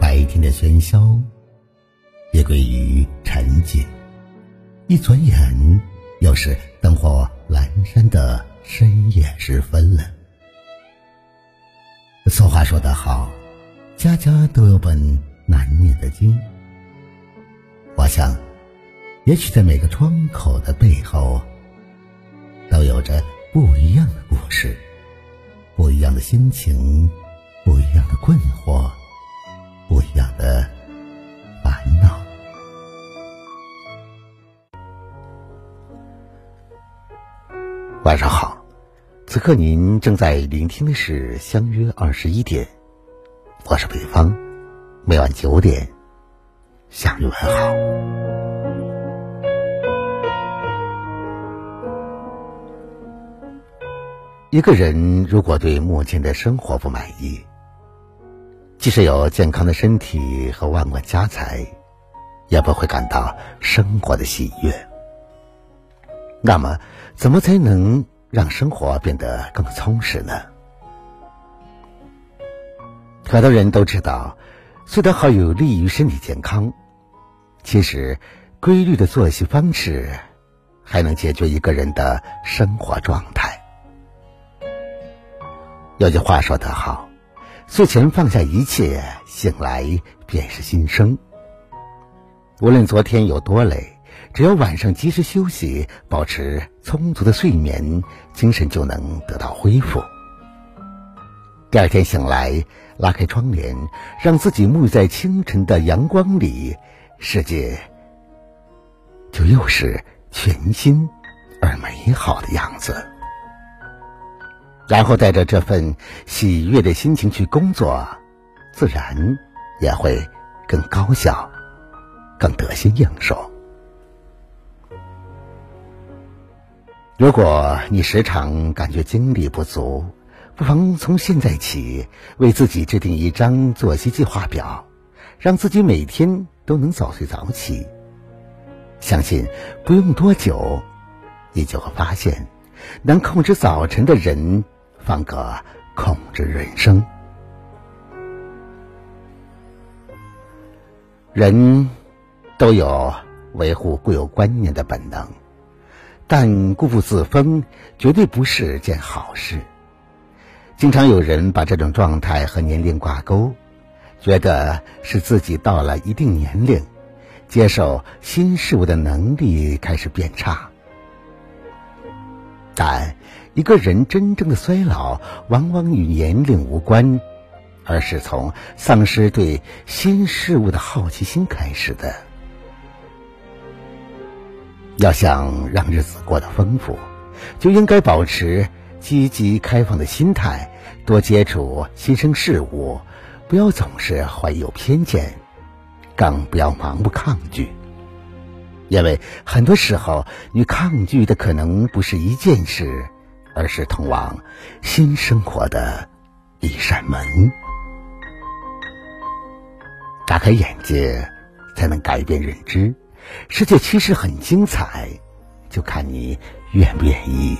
白天的喧嚣也归于沉寂，一转眼又是灯火阑珊的深夜时分了。俗话说得好，家家都有本难念的经。我想，也许在每个窗口的背后，都有着不一样的故事，不一样的心情，不一样的困惑，不一样的烦恼。晚上好，此刻您正在聆听的是《相约二十一点》，我是北方，每晚九点向你问好。一个人如果对目前的生活不满意，即使有健康的身体和万贯家财，也不会感到生活的喜悦。那么，怎么才能让生活变得更充实呢？很多人都知道，睡得好有利于身体健康。其实，规律的作息方式还能解决一个人的生活状态。有句话说得好：“睡前放下一切，醒来便是新生。”无论昨天有多累，只要晚上及时休息，保持充足的睡眠，精神就能得到恢复。第二天醒来，拉开窗帘，让自己沐浴在清晨的阳光里，世界就又是全新而美好的样子。然后带着这份喜悦的心情去工作，自然也会更高效、更得心应手。如果你时常感觉精力不足，不妨从现在起为自己制定一张作息计划表，让自己每天都能早睡早起。相信不用多久，你就会发现，能控制早晨的人。方可控制人生。人都有维护固有观念的本能，但固步自封绝对不是件好事。经常有人把这种状态和年龄挂钩，觉得是自己到了一定年龄，接受新事物的能力开始变差。但。一个人真正的衰老，往往与年龄无关，而是从丧失对新事物的好奇心开始的。要想让日子过得丰富，就应该保持积极开放的心态，多接触新生事物，不要总是怀有偏见，更不要盲目抗拒。因为很多时候，你抗拒的可能不是一件事。而是通往新生活的一扇门。打开眼界，才能改变认知。世界其实很精彩，就看你愿不愿意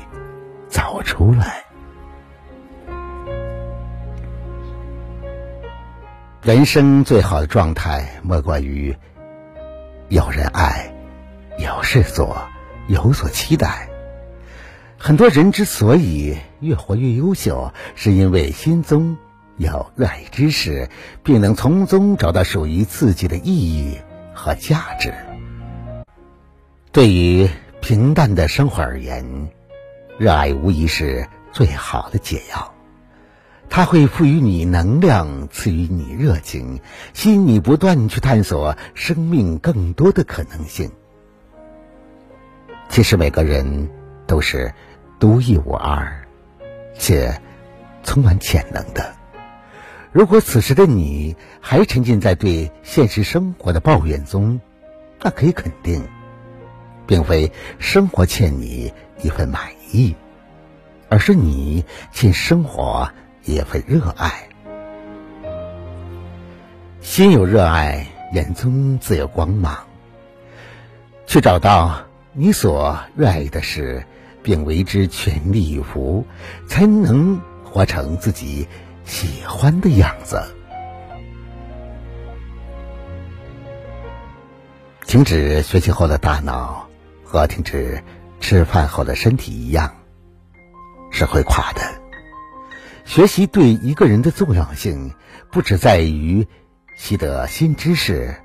走出来。人生最好的状态，莫过于有人爱，有事做，有所期待。很多人之所以越活越优秀，是因为心中有热爱知识，并能从中找到属于自己的意义和价值。对于平淡的生活而言，热爱无疑是最好的解药。它会赋予你能量，赐予你热情，吸引你不断去探索生命更多的可能性。其实每个人都是。独一无二，且充满潜能的。如果此时的你还沉浸在对现实生活的抱怨中，那可以肯定，并非生活欠你一份满意，而是你欠生活一份热爱。心有热爱，眼中自有光芒。去找到你所热爱的事。并为之全力以赴才能活成自己喜欢的样子。停止学习后的大脑和停止吃饭后的身体一样是会垮的。学习对一个人的重要性不只在于习得新知识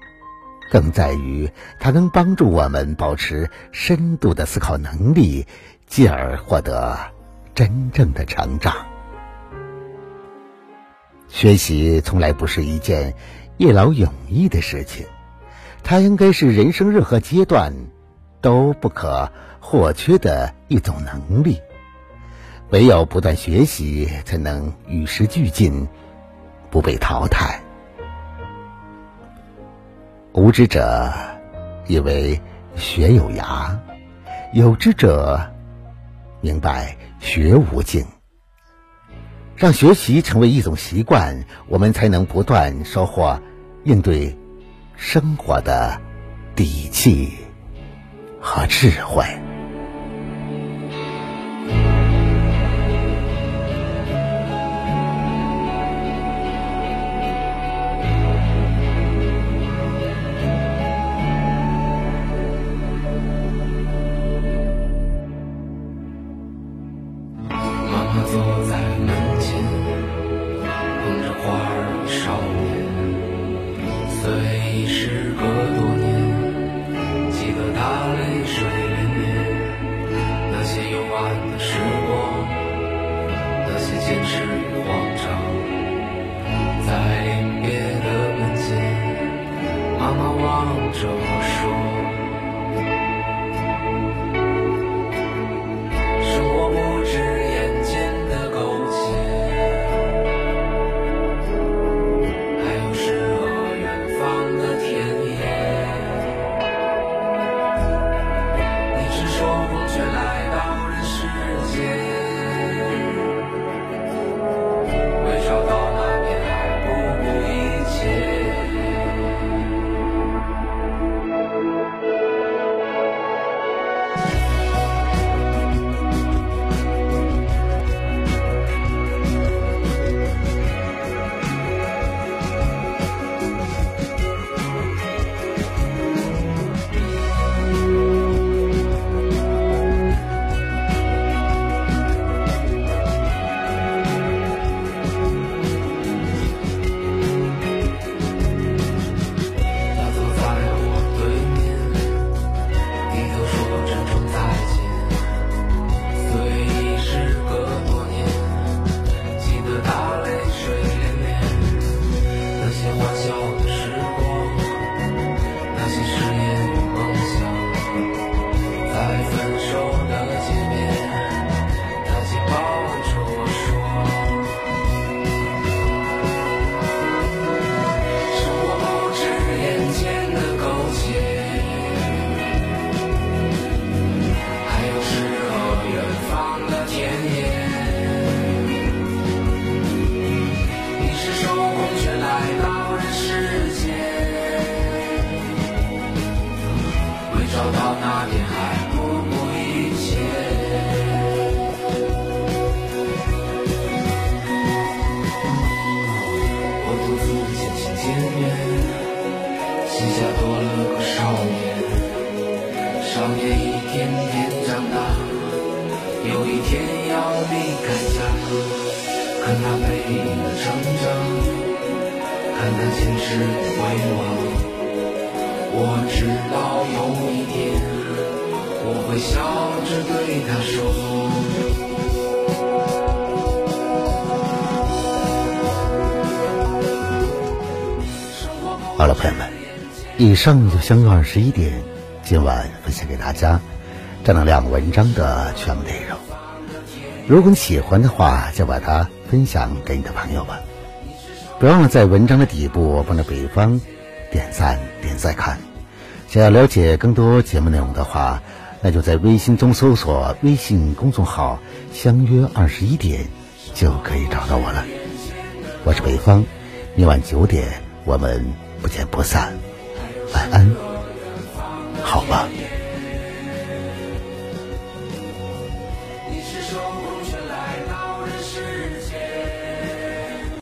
更在于它能帮助我们保持深度的思考能力进而获得真正的成长。学习从来不是一件一劳永逸的事情。它应该是人生任何阶段都不可或缺的一种能力。唯有不断学习，才能与时俱进，不被淘汰。无知者以为学有涯，有知者明白学无境。让学习成为一种习惯，我们才能不断收获应对。生活的底气和智慧。已时隔多年，记得他泪水涟涟，那些幽暗的时光，那些坚持与慌张，在临别的门前，妈妈望着。我天要离开家。看他背影的成长，看他前世的回望。我知道有一天，我会笑着对他说。好了，朋友们，以上就相约二十一点。今晚分享给大家正能量文章的全部内容。如果你喜欢的话，就把它分享给你的朋友吧。别忘了在文章的底部帮着北方点赞、点赞看。想要了解更多节目内容的话，那就在微信中搜索微信公众号“相约二十一点”，就可以找到我了。我是北方，明晚九点我们不见不散。晚安。